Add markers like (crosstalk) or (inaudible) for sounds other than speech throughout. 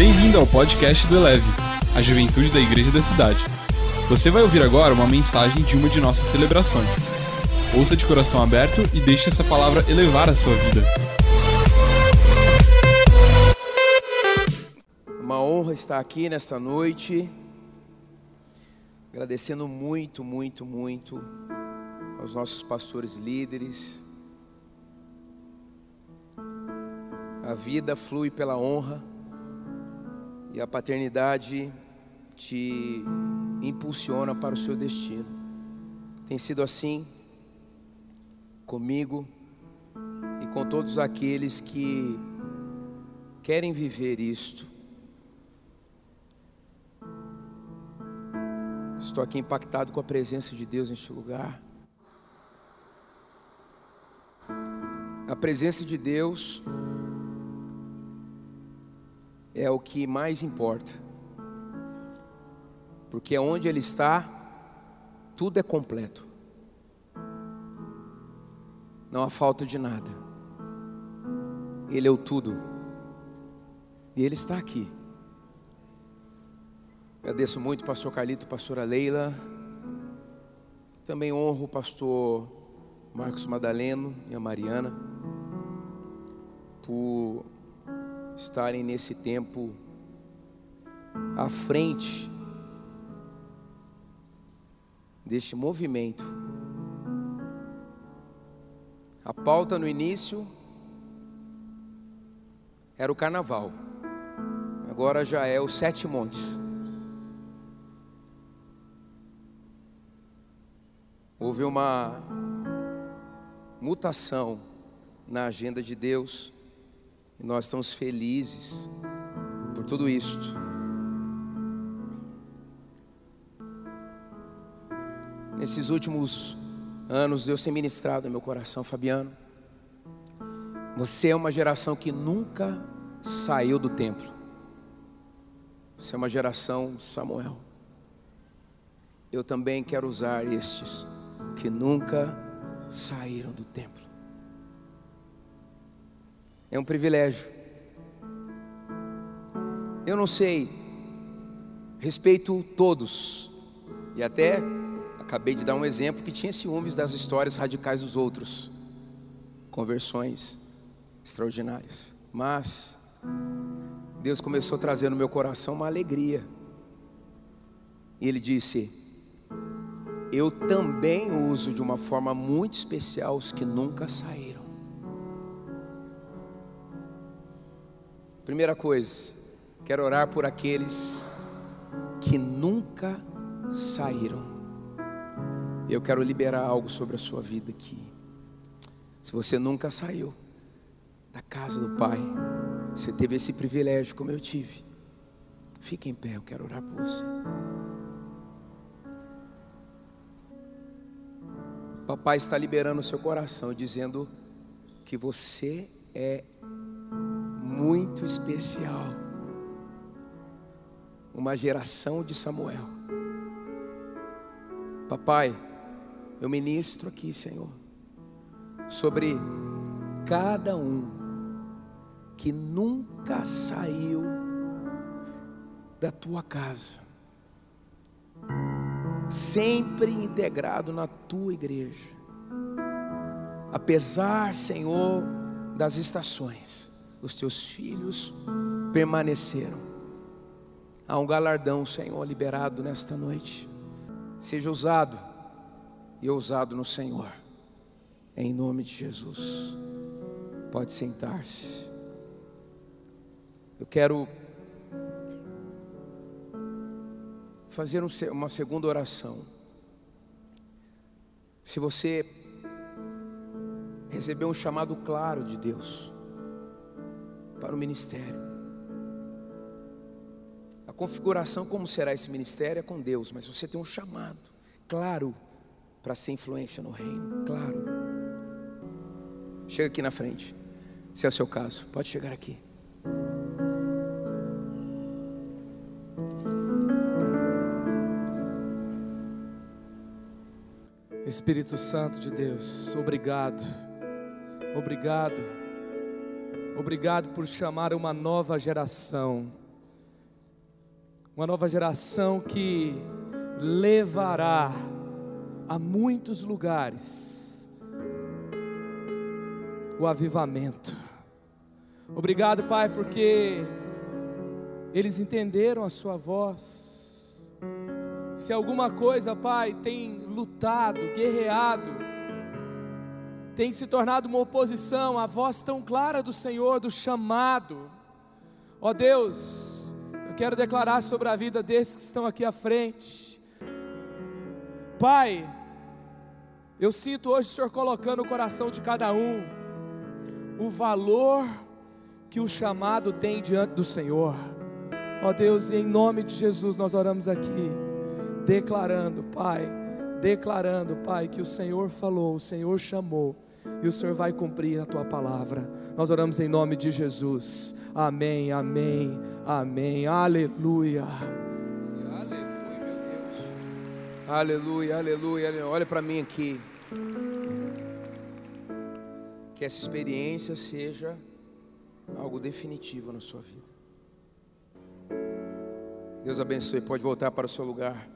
Bem-vindo ao podcast do Eleve, a juventude da igreja da cidade. Você vai ouvir agora uma mensagem de uma de nossas celebrações. Ouça de coração aberto e deixe essa palavra elevar a sua vida. Uma honra estar aqui nesta noite, agradecendo muito, muito, muito aos nossos pastores líderes. A vida flui pela honra e a paternidade te impulsiona para o seu destino. Tem sido assim comigo e com todos aqueles que querem viver isto. Estou aqui impactado com a presença de Deus neste lugar. A presença de Deus é o que mais importa, porque onde Ele está, tudo é completo, não há falta de nada, Ele é o tudo, e Ele está aqui. Agradeço muito, pastor Carlito, pastora Leila, também honro o pastor Marcos Madaleno e a Mariana, por estarem nesse tempo à frente deste movimento. A pauta no início era o carnaval, agora já é os sete montes. Houve uma mutação na agenda de Deus e nós estamos felizes por tudo isto. Nesses últimos anos, Deus tem ministrado no meu coração, Fabiano. Você é uma geração que nunca saiu do templo. Você é uma geração Samuel. Eu também quero usar estes que nunca saíram do templo. É um privilégio. Eu não sei, respeito todos, e até acabei de dar um exemplo que tinha ciúmes das histórias radicais dos outros, conversões extraordinárias, mas Deus começou a trazer no meu coração uma alegria, e Ele disse: Eu também uso de uma forma muito especial os que nunca saíram. Primeira coisa, quero orar por aqueles que nunca saíram. Eu quero liberar algo sobre a sua vida aqui. Se você nunca saiu da casa do Pai, você teve esse privilégio como eu tive. Fique em pé, eu quero orar por você. Papai está liberando o seu coração, dizendo que você é muito especial. Uma geração de Samuel. Papai, eu ministro aqui, Senhor, sobre cada um que nunca saiu da tua casa, sempre integrado na tua igreja, apesar, Senhor, das estações os teus filhos permaneceram. Há um galardão, Senhor, liberado nesta noite. Seja usado e ousado no Senhor, em nome de Jesus. Pode sentar-se. Eu quero fazer uma segunda oração. Se você recebeu um chamado claro de Deus, para o ministério. A configuração, como será esse ministério, é com Deus, mas você tem um chamado claro para ser influência no reino, claro. Chega aqui na frente, se é o seu caso, pode chegar aqui. Espírito Santo de Deus, obrigado, obrigado Obrigado por chamar uma nova geração uma nova geração que levará a muitos lugares o avivamento. Obrigado, Pai, porque eles entenderam a Sua voz. Se alguma coisa, Pai, tem lutado, guerreado, tem se tornado uma oposição à voz tão clara do Senhor, do chamado. Ó Deus, eu quero declarar sobre a vida desses que estão aqui à frente. Pai, eu sinto hoje o Senhor colocando no coração de cada um o valor que o chamado tem diante do Senhor. Ó Deus, em nome de Jesus nós oramos aqui, declarando, Pai, declarando, Pai, que o Senhor falou, o Senhor chamou e o Senhor vai cumprir a tua palavra. Nós oramos em nome de Jesus. Amém, amém, amém. Aleluia. Aleluia, meu Deus. Aleluia, aleluia. aleluia. Olha para mim aqui. Que essa experiência seja algo definitivo na sua vida. Deus abençoe. Pode voltar para o seu lugar.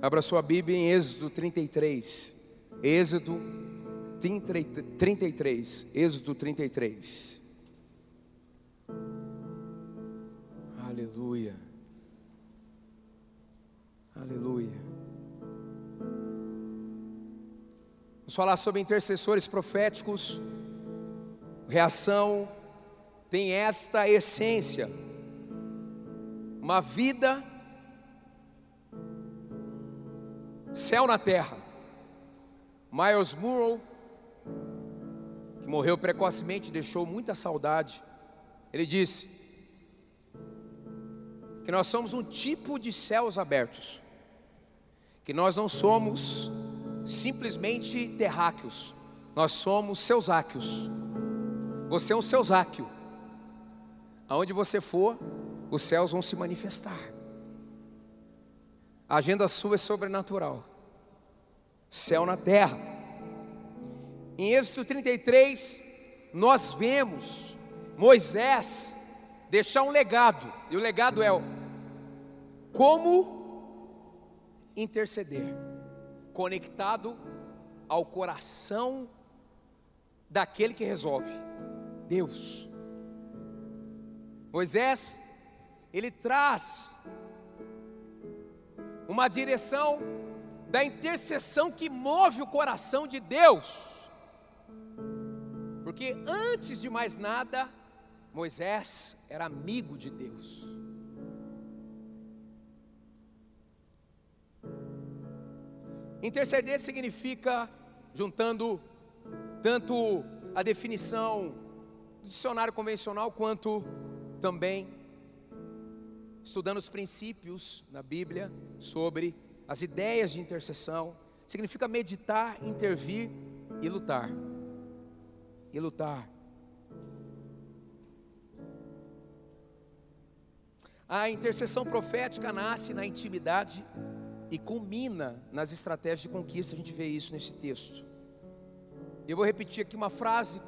Abra sua Bíblia em Êxodo 33. Êxodo 33. Êxodo 33. Aleluia. Aleluia. Vamos falar sobre intercessores proféticos. Reação tem esta essência. Uma vida céu na terra. Miles Murrow, que morreu precocemente, deixou muita saudade. Ele disse que nós somos um tipo de céus abertos, que nós não somos simplesmente terráqueos, nós somos seusáqueos. Você é um seusáqueo. Aonde você for, os céus vão se manifestar. A agenda sua é sobrenatural céu na terra. Em Êxodo 33, nós vemos Moisés deixar um legado, e o legado é como interceder, conectado ao coração daquele que resolve, Deus. Moisés, ele traz uma direção da intercessão que move o coração de Deus. Porque antes de mais nada, Moisés era amigo de Deus. Interceder significa, juntando tanto a definição do dicionário convencional, quanto também estudando os princípios na Bíblia sobre as ideias de intercessão, significa meditar, intervir e lutar. E lutar. A intercessão profética nasce na intimidade e culmina nas estratégias de conquista, a gente vê isso nesse texto. Eu vou repetir aqui uma frase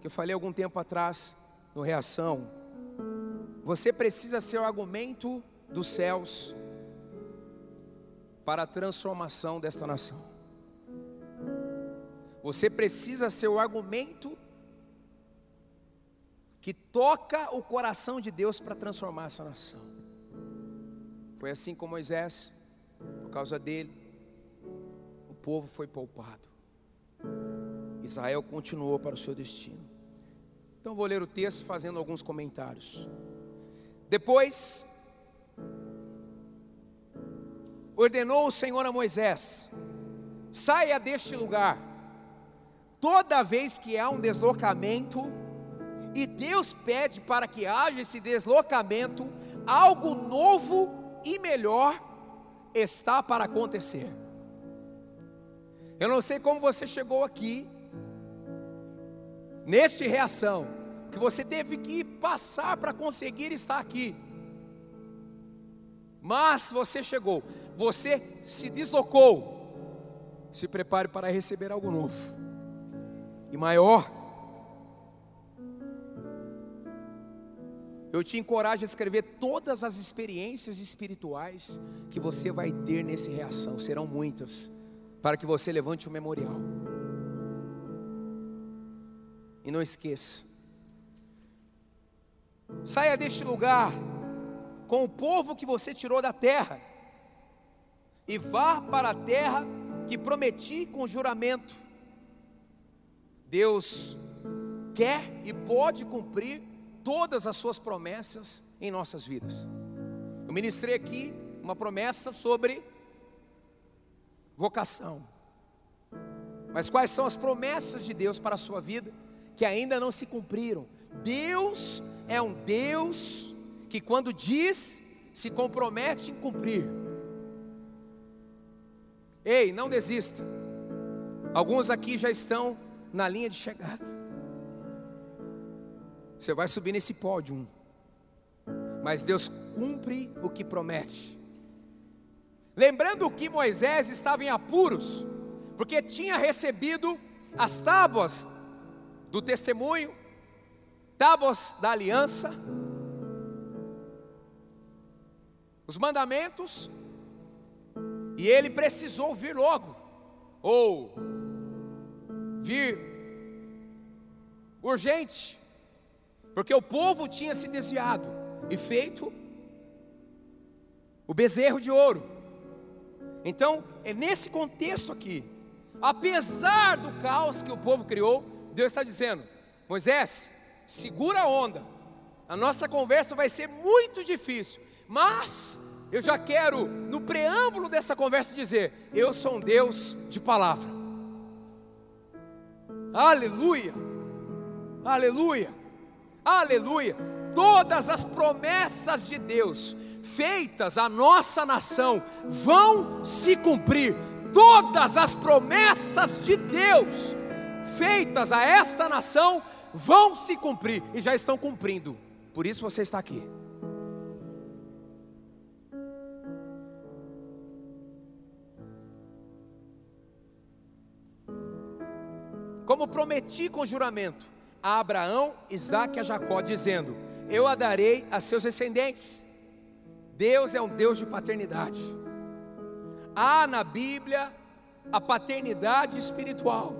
que eu falei algum tempo atrás no Reação. Você precisa ser o argumento dos céus para a transformação desta nação. Você precisa ser o argumento que toca o coração de Deus para transformar essa nação. Foi assim com Moisés, por causa dele, o povo foi poupado. Israel continuou para o seu destino. Então vou ler o texto fazendo alguns comentários. Depois ordenou o Senhor a Moisés: saia deste lugar. Toda vez que há um deslocamento, e Deus pede para que haja esse deslocamento, algo novo e melhor está para acontecer. Eu não sei como você chegou aqui, neste reação, que você teve que passar para conseguir estar aqui. Mas você chegou, você se deslocou. Se prepare para receber algo novo e maior. Eu te encorajo a escrever todas as experiências espirituais que você vai ter nesse reação, serão muitas, para que você levante o um memorial. E não esqueça, saia deste lugar com o povo que você tirou da terra, e vá para a terra que prometi com juramento. Deus quer e pode cumprir todas as suas promessas em nossas vidas. Eu ministrei aqui uma promessa sobre vocação. Mas quais são as promessas de Deus para a sua vida que ainda não se cumpriram? Deus é um Deus que, quando diz, se compromete em cumprir. Ei, não desista. Alguns aqui já estão na linha de chegada. Você vai subir nesse pódio. Mas Deus cumpre o que promete. Lembrando que Moisés estava em apuros, porque tinha recebido as tábuas do testemunho, tábuas da aliança, os mandamentos, e ele precisou vir logo, ou vir urgente, porque o povo tinha se desviado e feito o bezerro de ouro. Então, é nesse contexto aqui, apesar do caos que o povo criou, Deus está dizendo: Moisés, segura a onda, a nossa conversa vai ser muito difícil, mas eu já quero, no preâmbulo dessa conversa, dizer: Eu sou um Deus de palavra. Aleluia, aleluia. Aleluia! Todas as promessas de Deus feitas à nossa nação vão se cumprir. Todas as promessas de Deus feitas a esta nação vão se cumprir e já estão cumprindo. Por isso você está aqui. Como prometi com juramento, a Abraão, Isaac e a Jacó, dizendo: Eu a darei a seus descendentes. Deus é um Deus de paternidade. Há na Bíblia a paternidade espiritual.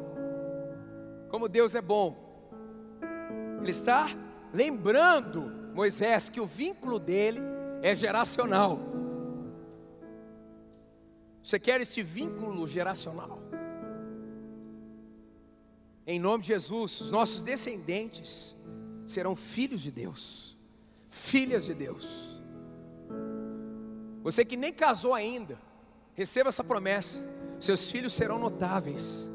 Como Deus é bom. Ele está lembrando Moisés que o vínculo dele é geracional. Você quer esse vínculo geracional? Em nome de Jesus, os nossos descendentes serão filhos de Deus, filhas de Deus. Você que nem casou ainda, receba essa promessa: seus filhos serão notáveis,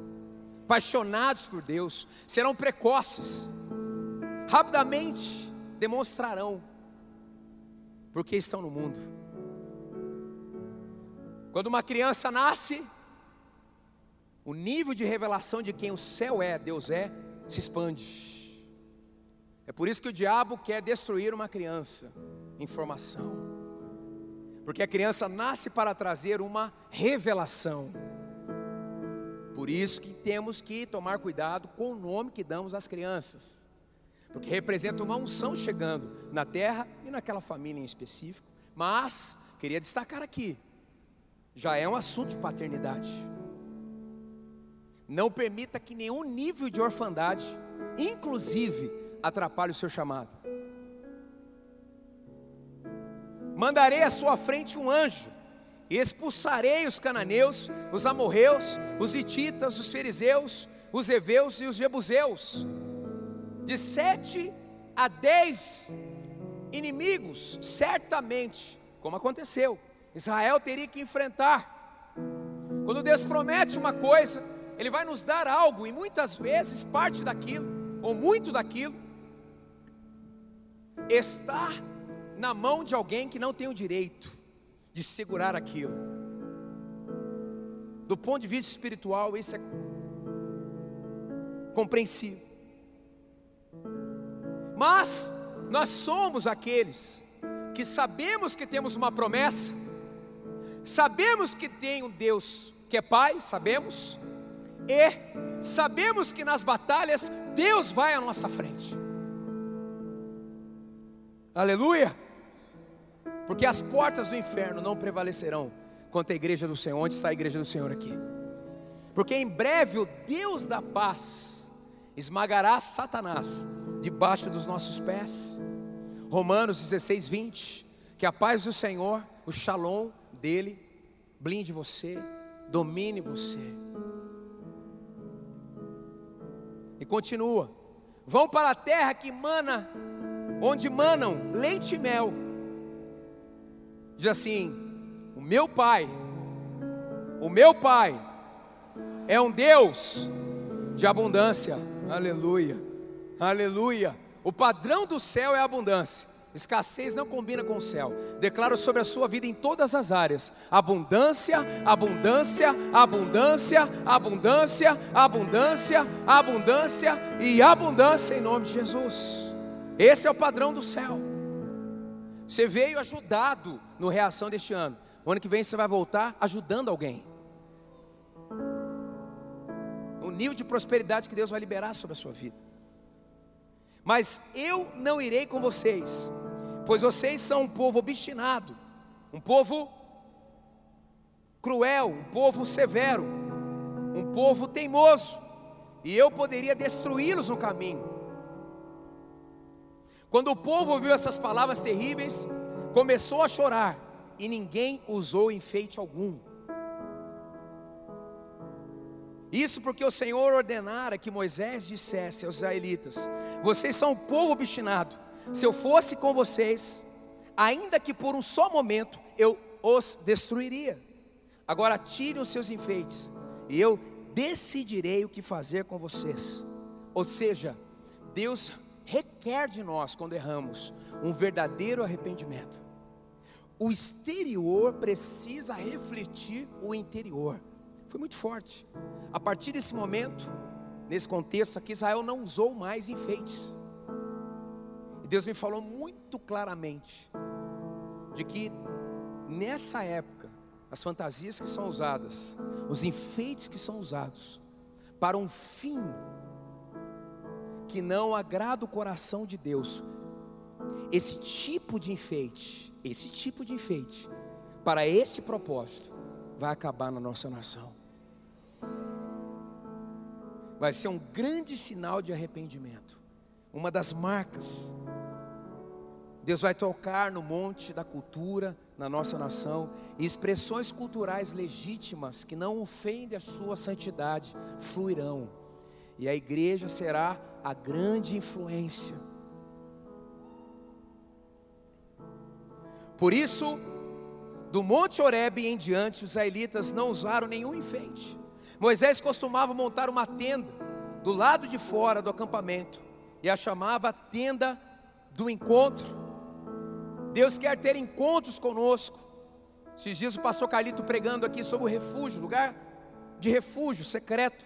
apaixonados por Deus, serão precoces, rapidamente demonstrarão porque estão no mundo. Quando uma criança nasce, o nível de revelação de quem o céu é, Deus é, se expande. É por isso que o diabo quer destruir uma criança em formação. Porque a criança nasce para trazer uma revelação. Por isso que temos que tomar cuidado com o nome que damos às crianças. Porque representa uma unção chegando na terra e naquela família em específico. Mas, queria destacar aqui, já é um assunto de paternidade. Não permita que nenhum nível de orfandade, inclusive, atrapalhe o seu chamado. Mandarei à sua frente um anjo, e expulsarei os cananeus, os amorreus, os hititas, os fariseus, os heveus e os jebuseus. De sete a dez inimigos, certamente, como aconteceu, Israel teria que enfrentar. Quando Deus promete uma coisa, ele vai nos dar algo, e muitas vezes parte daquilo, ou muito daquilo, está na mão de alguém que não tem o direito de segurar aquilo. Do ponto de vista espiritual, isso é compreensível. Mas nós somos aqueles que sabemos que temos uma promessa, sabemos que tem um Deus que é Pai, sabemos, e sabemos que nas batalhas Deus vai à nossa frente. Aleluia! Porque as portas do inferno não prevalecerão contra a igreja do Senhor. Onde está a igreja do Senhor aqui? Porque em breve o Deus da paz esmagará Satanás debaixo dos nossos pés. Romanos 16, 20. Que a paz do Senhor, o shalom dele, blinde você, domine você. E continua: vão para a terra que mana, onde manam leite e mel. Diz assim: o meu pai, o meu pai é um Deus de abundância. Aleluia, aleluia. O padrão do céu é abundância. Escassez não combina com o céu. Declaro sobre a sua vida em todas as áreas: abundância, abundância, abundância, abundância, abundância, abundância e abundância em nome de Jesus. Esse é o padrão do céu. Você veio ajudado no reação deste ano. O ano que vem você vai voltar ajudando alguém. O nível de prosperidade que Deus vai liberar sobre a sua vida. Mas eu não irei com vocês, pois vocês são um povo obstinado, um povo cruel, um povo severo, um povo teimoso, e eu poderia destruí-los no caminho. Quando o povo ouviu essas palavras terríveis, começou a chorar, e ninguém usou enfeite algum. Isso porque o Senhor ordenara que Moisés dissesse aos israelitas: Vocês são um povo obstinado. Se eu fosse com vocês, ainda que por um só momento, eu os destruiria. Agora tirem os seus enfeites, e eu decidirei o que fazer com vocês. Ou seja, Deus requer de nós, quando erramos, um verdadeiro arrependimento. O exterior precisa refletir o interior. Foi muito forte. A partir desse momento, nesse contexto aqui, Israel não usou mais enfeites. E Deus me falou muito claramente de que nessa época, as fantasias que são usadas, os enfeites que são usados, para um fim que não agrada o coração de Deus, esse tipo de enfeite, esse tipo de enfeite, para esse propósito, vai acabar na nossa nação. Vai ser um grande sinal de arrependimento, uma das marcas. Deus vai tocar no monte da cultura, na nossa nação, e expressões culturais legítimas que não ofendem a sua santidade fluirão, e a igreja será a grande influência. Por isso, do Monte Horebe em diante, os israelitas não usaram nenhum enfeite. Moisés costumava montar uma tenda do lado de fora do acampamento e a chamava tenda do encontro. Deus quer ter encontros conosco. Esses dias o pastor Carlito pregando aqui sobre o refúgio, lugar de refúgio secreto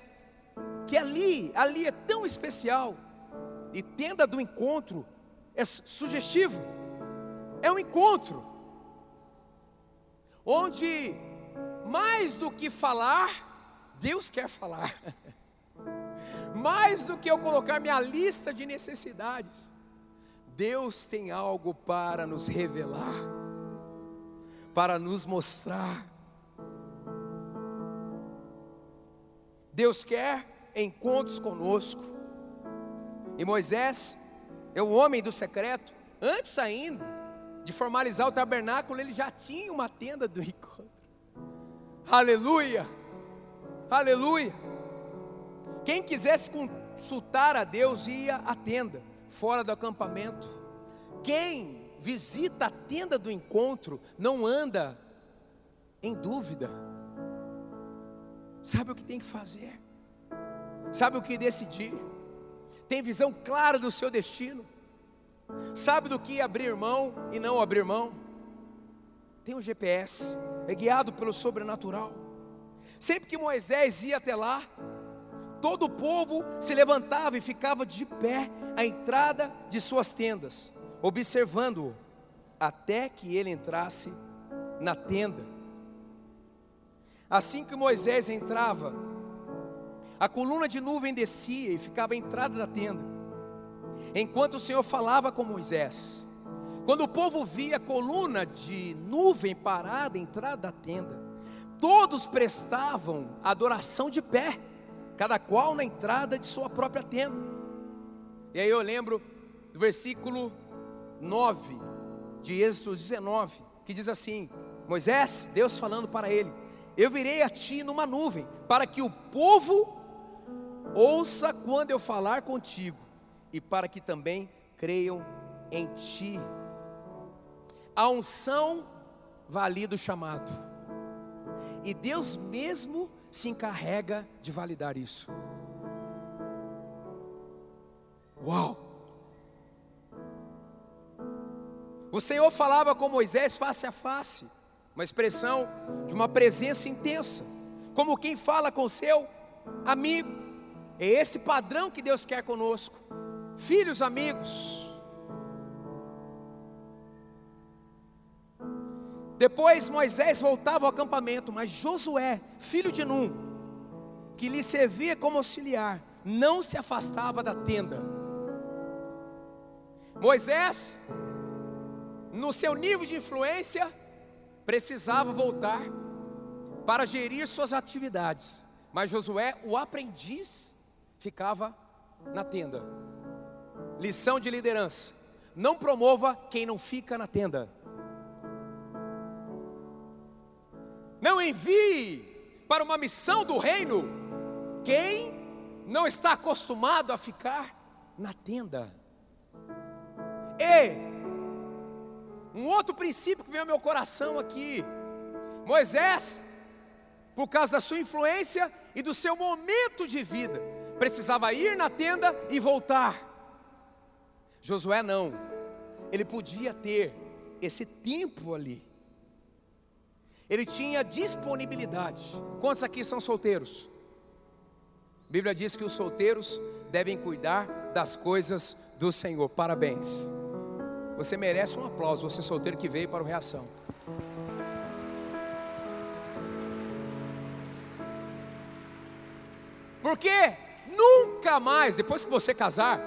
que ali, ali é tão especial, e tenda do encontro é sugestivo, é um encontro, onde mais do que falar, Deus quer falar, (laughs) mais do que eu colocar minha lista de necessidades, Deus tem algo para nos revelar, para nos mostrar. Deus quer encontros conosco. E Moisés é o homem do secreto, antes ainda de formalizar o tabernáculo, ele já tinha uma tenda do encontro. Aleluia! Aleluia! Quem quisesse consultar a Deus ia à tenda, fora do acampamento. Quem visita a tenda do encontro não anda em dúvida. Sabe o que tem que fazer? sabe o que decidir, tem visão clara do seu destino, sabe do que abrir mão e não abrir mão, tem um GPS, é guiado pelo sobrenatural. Sempre que Moisés ia até lá, todo o povo se levantava e ficava de pé à entrada de suas tendas, observando-o, até que ele entrasse na tenda. Assim que Moisés entrava, a coluna de nuvem descia e ficava à entrada da tenda, enquanto o Senhor falava com Moisés. Quando o povo via a coluna de nuvem parada à entrada da tenda, todos prestavam adoração de pé, cada qual na entrada de sua própria tenda. E aí eu lembro do versículo 9 de Êxodo 19, que diz assim: Moisés, Deus falando para ele: Eu virei a ti numa nuvem, para que o povo ouça quando eu falar contigo, e para que também creiam em ti. A unção valida o chamado. E Deus mesmo se encarrega de validar isso. Uau! O Senhor falava com Moisés face a face, uma expressão de uma presença intensa, como quem fala com seu amigo. É esse padrão que Deus quer conosco, filhos amigos. Depois Moisés voltava ao acampamento, mas Josué, filho de Num, que lhe servia como auxiliar, não se afastava da tenda. Moisés, no seu nível de influência, precisava voltar para gerir suas atividades, mas Josué, o aprendiz, ficava na tenda. Lição de liderança: não promova quem não fica na tenda. Não envie para uma missão do reino quem não está acostumado a ficar na tenda. E um outro princípio que veio ao meu coração aqui, Moisés, por causa da sua influência e do seu momento de vida, precisava ir na tenda e voltar. Josué não, ele podia ter esse tempo ali ele tinha disponibilidade. Quantos aqui são solteiros? A Bíblia diz que os solteiros devem cuidar das coisas do Senhor. Parabéns. Você merece um aplauso, você solteiro que veio para o Reação. Porque nunca mais, depois que você casar,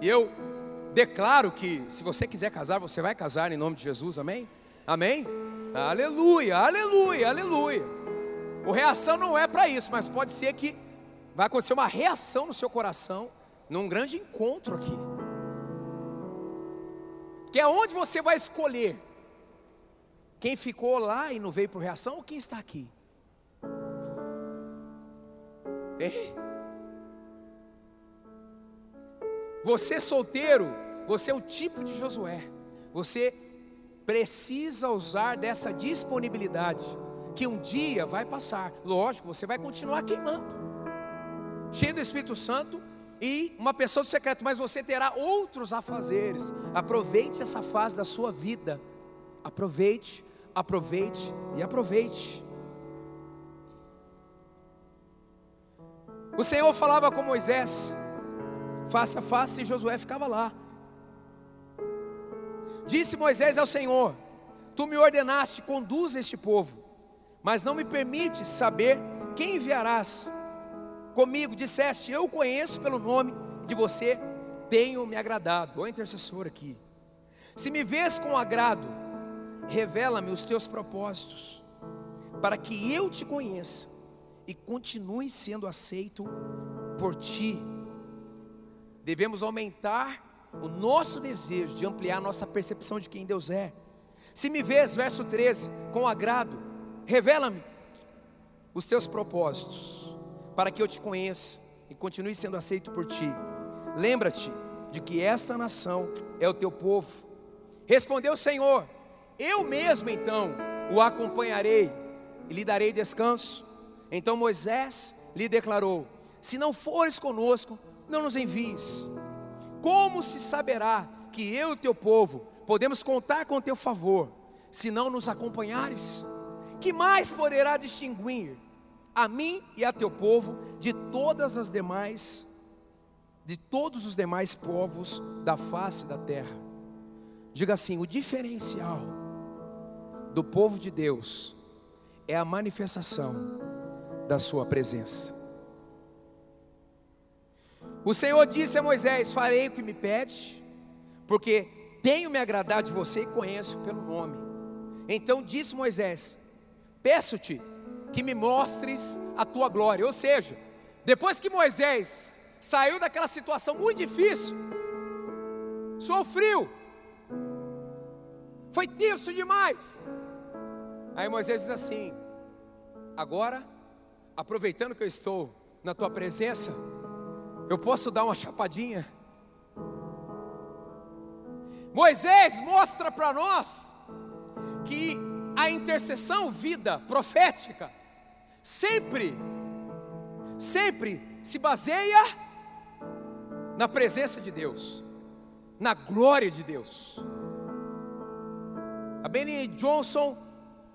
e eu declaro que se você quiser casar, você vai casar em nome de Jesus, amém? Amém? Aleluia, aleluia, aleluia. O reação não é para isso, mas pode ser que vai acontecer uma reação no seu coração num grande encontro aqui. Que é onde você vai escolher quem ficou lá e não veio por reação ou quem está aqui. É. Você solteiro, você é o tipo de Josué. Você precisa usar dessa disponibilidade, que um dia vai passar. Lógico, você vai continuar queimando, cheio do Espírito Santo e uma pessoa do secreto, mas você terá outros afazeres. Aproveite essa fase da sua vida. Aproveite, aproveite e aproveite. O Senhor falava com Moisés, face a face, e Josué ficava lá. Disse Moisés ao Senhor: Tu me ordenaste, conduz este povo, mas não me permites saber quem enviarás comigo. Disseste: Eu conheço pelo nome de você, tenho me agradado. Ó intercessor aqui. Se me vês com agrado, revela-me os teus propósitos, para que eu te conheça e continue sendo aceito por ti. Devemos aumentar o nosso desejo de ampliar nossa percepção de quem Deus é. Se me vês, verso 13, com agrado, revela-me os teus propósitos, para que eu te conheça e continue sendo aceito por ti. Lembra-te de que esta nação é o teu povo. Respondeu o Senhor: Eu mesmo então o acompanharei e lhe darei descanso. Então Moisés lhe declarou: Se não fores conosco, não nos envies. Como se saberá que eu e teu povo podemos contar com teu favor, se não nos acompanhares? Que mais poderá distinguir a mim e a teu povo de todas as demais de todos os demais povos da face da terra? Diga assim: o diferencial do povo de Deus é a manifestação da sua presença. O Senhor disse a Moisés: Farei o que me pede, porque tenho me agradado de você e conheço pelo nome. Então disse Moisés: Peço-te que me mostres a tua glória. Ou seja, depois que Moisés saiu daquela situação muito difícil, sofreu, foi tenso demais. Aí Moisés diz assim: Agora, aproveitando que eu estou na tua presença, eu posso dar uma chapadinha. Moisés mostra para nós que a intercessão vida profética sempre, sempre se baseia na presença de Deus, na glória de Deus. A Benny Johnson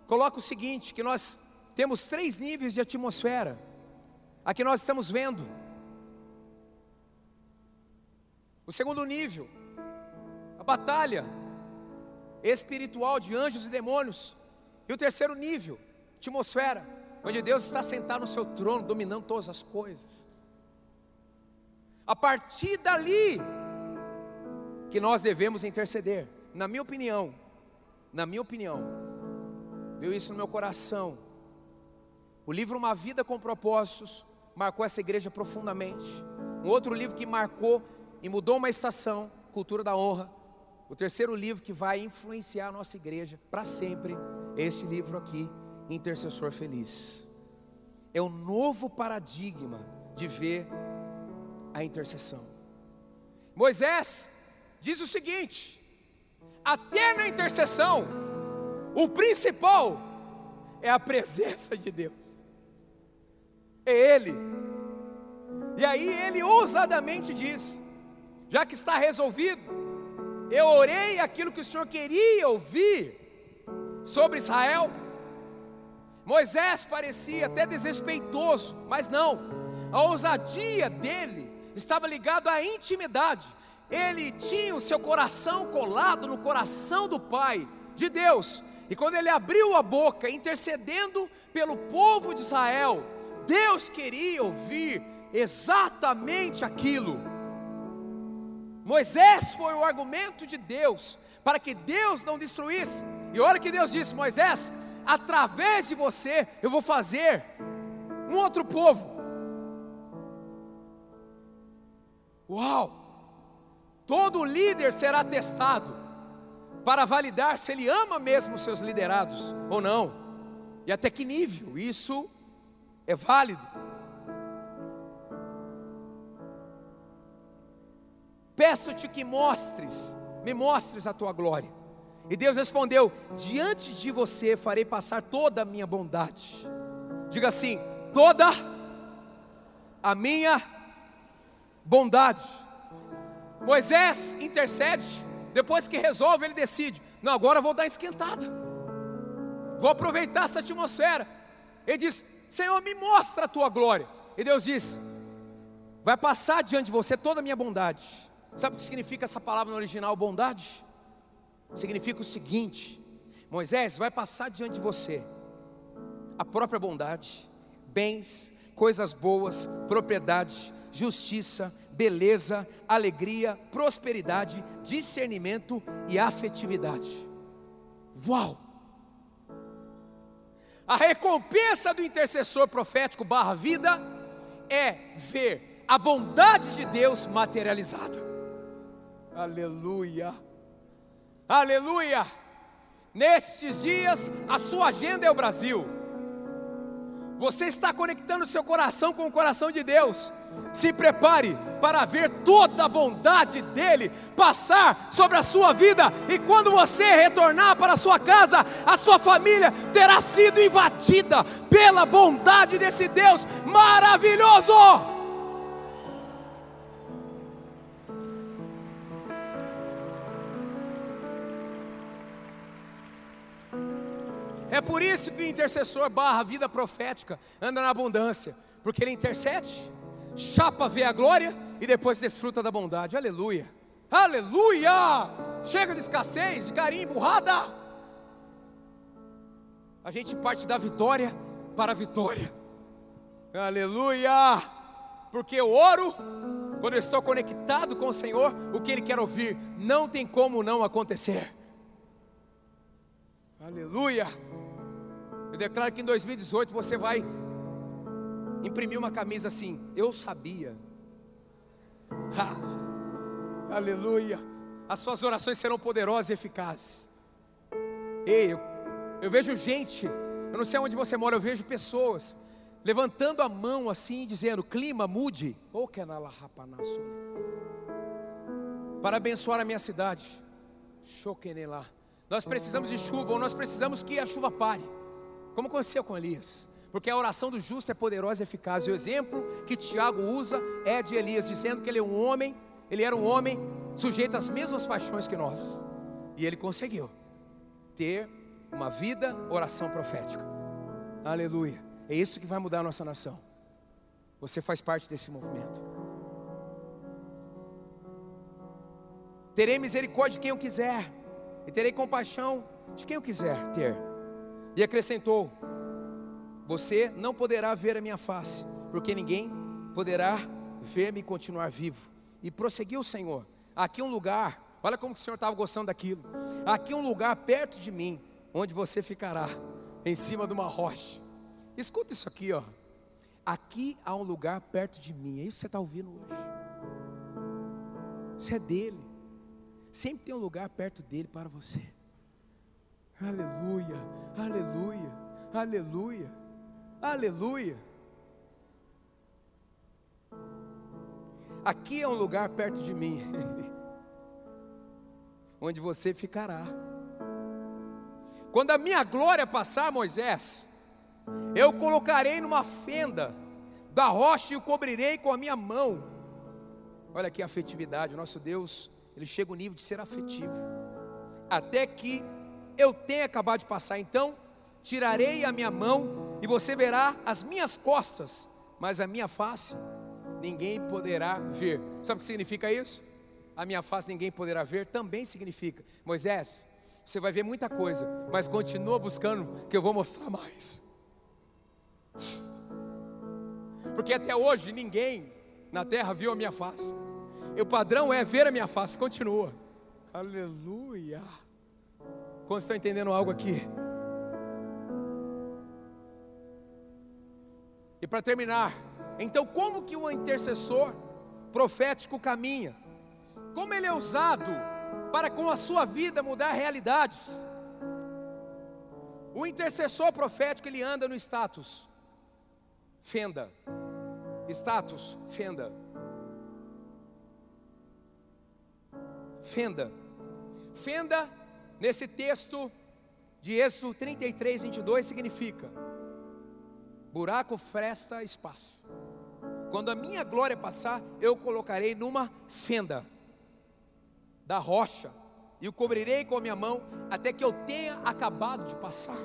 coloca o seguinte: que nós temos três níveis de atmosfera. Aqui nós estamos vendo. O segundo nível, a batalha espiritual de anjos e demônios. E o terceiro nível, atmosfera, onde Deus está sentado no seu trono, dominando todas as coisas. A partir dali, que nós devemos interceder, na minha opinião, na minha opinião, veio isso no meu coração. O livro Uma Vida com Propósitos marcou essa igreja profundamente. Um outro livro que marcou e mudou uma estação, Cultura da Honra. O terceiro livro que vai influenciar a nossa igreja para sempre esse livro aqui, Intercessor Feliz. É um novo paradigma de ver a intercessão. Moisés diz o seguinte: até na intercessão, o principal é a presença de Deus, é Ele. E aí ele ousadamente diz: já que está resolvido, eu orei aquilo que o Senhor queria ouvir sobre Israel. Moisés parecia até desrespeitoso, mas não, a ousadia dele estava ligado à intimidade, ele tinha o seu coração colado no coração do Pai, de Deus, e quando ele abriu a boca, intercedendo pelo povo de Israel, Deus queria ouvir exatamente aquilo. Moisés foi o argumento de Deus para que Deus não destruísse. E olha que Deus disse: Moisés, através de você eu vou fazer um outro povo. Uau! Todo líder será testado para validar se ele ama mesmo os seus liderados ou não, e até que nível isso é válido. Peço-te que mostres, me mostres a tua glória. E Deus respondeu: Diante de você farei passar toda a minha bondade. Diga assim: toda a minha bondade. Moisés intercede, depois que resolve, ele decide: Não, agora eu vou dar esquentada, vou aproveitar essa atmosfera. Ele diz: Senhor, me mostra a tua glória. E Deus diz: Vai passar diante de você toda a minha bondade. Sabe o que significa essa palavra no original, bondade? Significa o seguinte: Moisés vai passar diante de você a própria bondade, bens, coisas boas, propriedade, justiça, beleza, alegria, prosperidade, discernimento e afetividade. Uau! A recompensa do intercessor profético barra vida é ver a bondade de Deus materializada. Aleluia! Aleluia! Nestes dias, a sua agenda é o Brasil. Você está conectando seu coração com o coração de Deus. Se prepare para ver toda a bondade dele passar sobre a sua vida, e quando você retornar para a sua casa, a sua família terá sido invadida pela bondade desse Deus maravilhoso. É por isso que o intercessor barra vida profética anda na abundância, porque ele intercede, chapa vê a glória e depois desfruta da bondade. Aleluia! Aleluia! Chega de escassez, de carinho, burrada. A gente parte da vitória para a vitória. Aleluia! Porque eu oro Quando eu estou conectado com o Senhor, o que Ele quer ouvir não tem como não acontecer. Aleluia! Declaro que em 2018 você vai imprimir uma camisa assim. Eu sabia. Ha, aleluia! As suas orações serão poderosas e eficazes. Ei, eu, eu vejo gente, eu não sei onde você mora, eu vejo pessoas levantando a mão assim, dizendo: clima, mude. Oh, para abençoar a minha cidade. lá. Nós precisamos de chuva, ou nós precisamos que a chuva pare. Como aconteceu com Elias. Porque a oração do justo é poderosa e eficaz. E o exemplo que Tiago usa é de Elias, dizendo que ele é um homem, ele era um homem sujeito às mesmas paixões que nós. E ele conseguiu ter uma vida, oração profética. Aleluia. É isso que vai mudar a nossa nação. Você faz parte desse movimento. Terei misericórdia de quem eu quiser, e terei compaixão de quem eu quiser ter. E acrescentou: Você não poderá ver a minha face, porque ninguém poderá ver-me e continuar vivo. E prosseguiu o Senhor: Aqui um lugar, olha como o Senhor estava gostando daquilo. Aqui um lugar perto de mim, onde você ficará, em cima de uma rocha. Escuta isso aqui, ó. Aqui há um lugar perto de mim. É isso que você está ouvindo hoje. Isso é dele. Sempre tem um lugar perto dele para você. Aleluia, aleluia, aleluia, aleluia. Aqui é um lugar perto de mim, (laughs) onde você ficará. Quando a minha glória passar, Moisés, eu colocarei numa fenda da rocha e o cobrirei com a minha mão. Olha aqui a afetividade, nosso Deus, ele chega ao nível de ser afetivo, até que eu tenha acabado de passar. Então, tirarei a minha mão e você verá as minhas costas, mas a minha face ninguém poderá ver. Sabe o que significa isso? A minha face ninguém poderá ver também significa, Moisés, você vai ver muita coisa, mas continua buscando que eu vou mostrar mais. Porque até hoje ninguém na terra viu a minha face. E o padrão é ver a minha face, continua. Aleluia. Quando estão entendendo algo aqui? E para terminar, então como que o intercessor profético caminha? Como ele é usado para com a sua vida mudar realidades? O intercessor profético ele anda no status fenda. Status fenda. Fenda. Fenda nesse texto de Êxodo 33, 22 significa buraco, fresta, espaço. Quando a minha glória passar, eu colocarei numa fenda da rocha e o cobrirei com a minha mão até que eu tenha acabado de passar.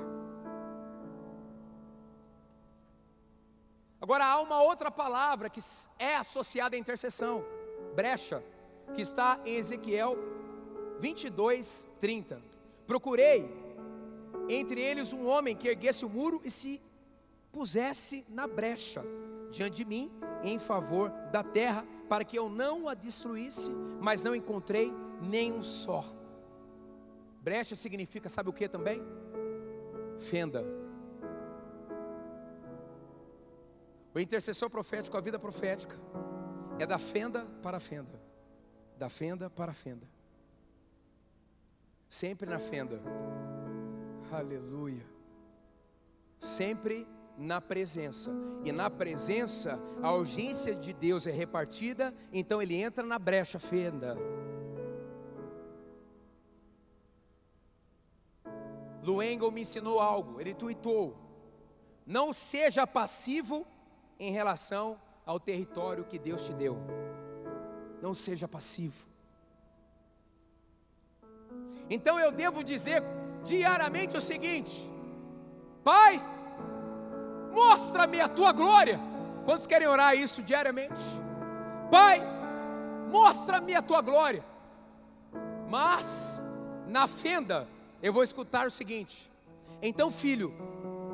Agora há uma outra palavra que é associada à intercessão, brecha, que está em Ezequiel 22, 30. Procurei entre eles um homem que erguesse o muro e se pusesse na brecha diante de mim em favor da terra, para que eu não a destruísse, mas não encontrei nenhum só. Brecha significa, sabe o que também? Fenda. O intercessor profético, a vida profética, é da fenda para a fenda, da fenda para a fenda, sempre na fenda, aleluia, sempre na presença. E na presença, a urgência de Deus é repartida, então ele entra na brecha fenda. Luengo me ensinou algo, ele tuitou: não seja passivo em relação ao território que Deus te deu. Não seja passivo. Então eu devo dizer diariamente o seguinte: Pai, mostra-me a tua glória. Quantos querem orar isso diariamente? Pai, mostra-me a tua glória. Mas, na fenda, eu vou escutar o seguinte: então, filho,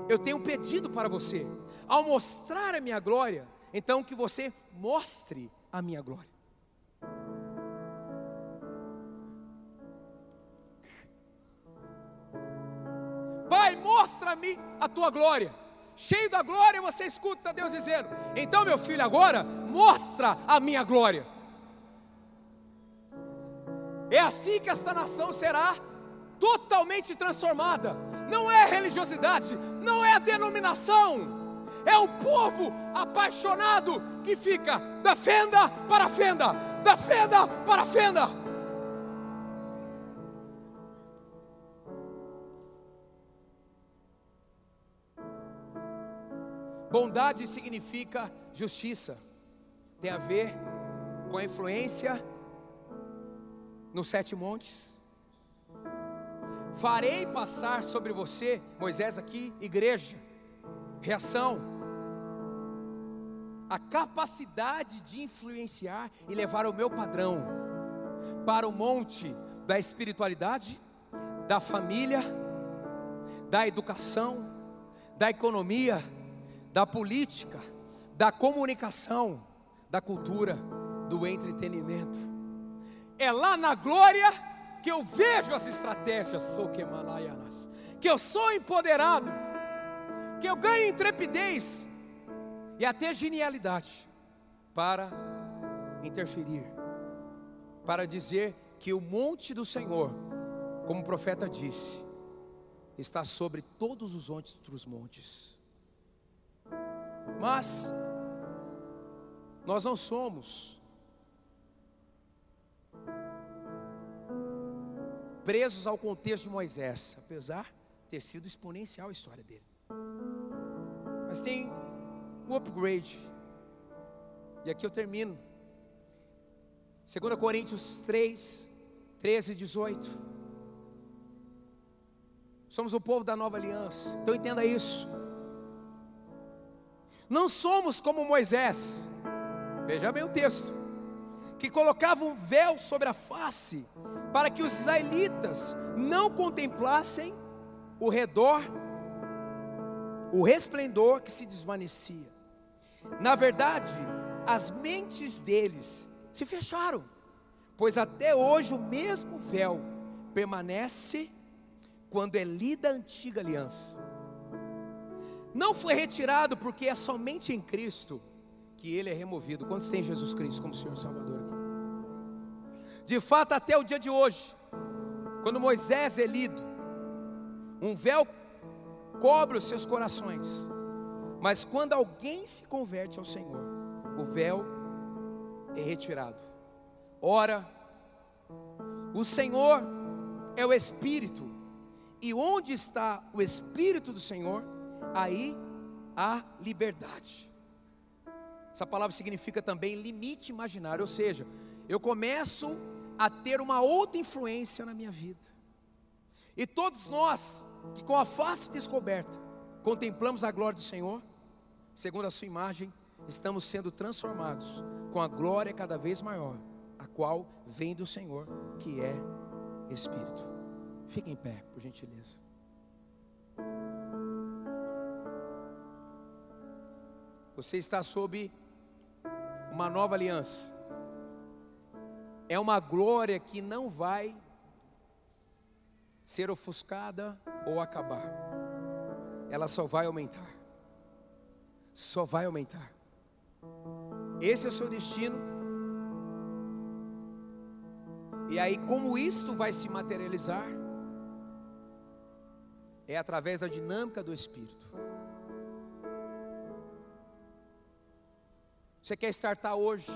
eu tenho um pedido para você. Ao mostrar a minha glória, então que você mostre a minha glória. Mostra-me a tua glória. Cheio da glória, você escuta Deus dizendo: Então, meu filho, agora mostra a minha glória. É assim que esta nação será totalmente transformada. Não é religiosidade, não é a denominação, é o povo apaixonado que fica da fenda para a fenda, da fenda para a fenda. Bondade significa justiça, tem a ver com a influência nos sete montes. Farei passar sobre você, Moisés aqui, igreja, reação, a capacidade de influenciar e levar o meu padrão para o monte da espiritualidade, da família, da educação, da economia, da política, da comunicação, da cultura, do entretenimento. É lá na glória que eu vejo as estratégias, que eu sou empoderado que eu ganhe intrepidez e até genialidade para interferir, para dizer que o monte do Senhor, como o profeta disse, está sobre todos os outros montes. Mas nós não somos presos ao contexto de Moisés, apesar de ter sido exponencial a história dele. Mas tem um upgrade. E aqui eu termino. 2 Coríntios 3, 13 e 18. Somos o povo da nova aliança. Então entenda isso. Não somos como Moisés. Veja bem o texto. Que colocava um véu sobre a face para que os israelitas não contemplassem o redor o resplendor que se desvanecia. Na verdade, as mentes deles se fecharam, pois até hoje o mesmo véu permanece quando é lida a antiga aliança. Não foi retirado porque é somente em Cristo que ele é removido. Quando tem Jesus Cristo como Senhor Salvador aqui? De fato, até o dia de hoje, quando Moisés é lido, um véu cobre os seus corações. Mas quando alguém se converte ao Senhor, o véu é retirado. Ora, o Senhor é o Espírito, e onde está o Espírito do Senhor, aí há liberdade. Essa palavra significa também limite imaginário, ou seja, eu começo a ter uma outra influência na minha vida. E todos nós que com a face descoberta contemplamos a glória do Senhor, segundo a sua imagem, estamos sendo transformados com a glória cada vez maior, a qual vem do Senhor, que é Espírito. Fiquem em pé, por gentileza. Você está sob uma nova aliança. É uma glória que não vai ser ofuscada ou acabar. Ela só vai aumentar. Só vai aumentar. Esse é o seu destino. E aí, como isto vai se materializar? É através da dinâmica do Espírito. Você quer startar hoje?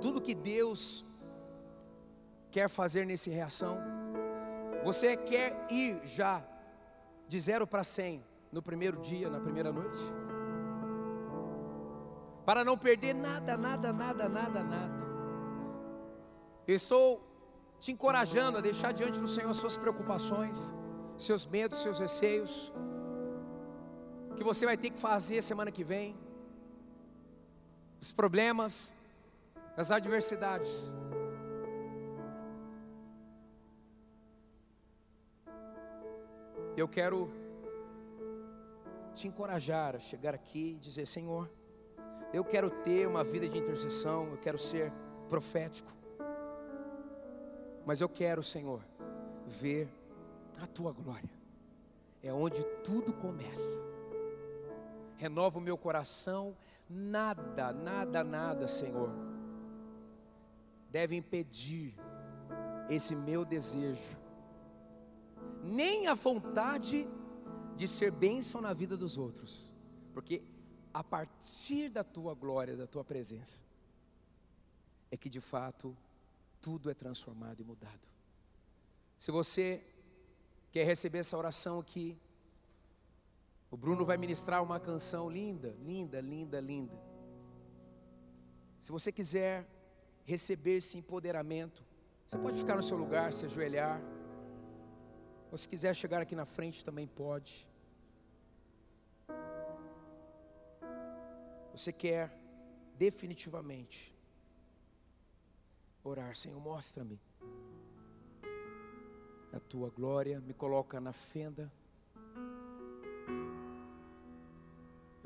Tudo que Deus quer fazer nesse reação você quer ir já de zero para cem no primeiro dia, na primeira noite? Para não perder nada, nada, nada, nada, nada. Eu estou te encorajando a deixar diante do Senhor suas preocupações, seus medos, seus receios, que você vai ter que fazer semana que vem, os problemas, as adversidades. Eu quero te encorajar a chegar aqui e dizer: Senhor, eu quero ter uma vida de intercessão, eu quero ser profético, mas eu quero, Senhor, ver a tua glória. é onde tudo começa. Renova o meu coração, nada, nada, nada, Senhor, deve impedir esse meu desejo, nem a vontade de ser bênção na vida dos outros, porque a partir da tua glória, da tua presença, é que de fato tudo é transformado e mudado. Se você quer receber essa oração aqui, o Bruno vai ministrar uma canção linda, linda, linda, linda. Se você quiser receber esse empoderamento, você pode ficar no seu lugar, se ajoelhar. Ou se quiser chegar aqui na frente também pode. Você quer definitivamente orar, Senhor, mostra-me a tua glória, me coloca na fenda.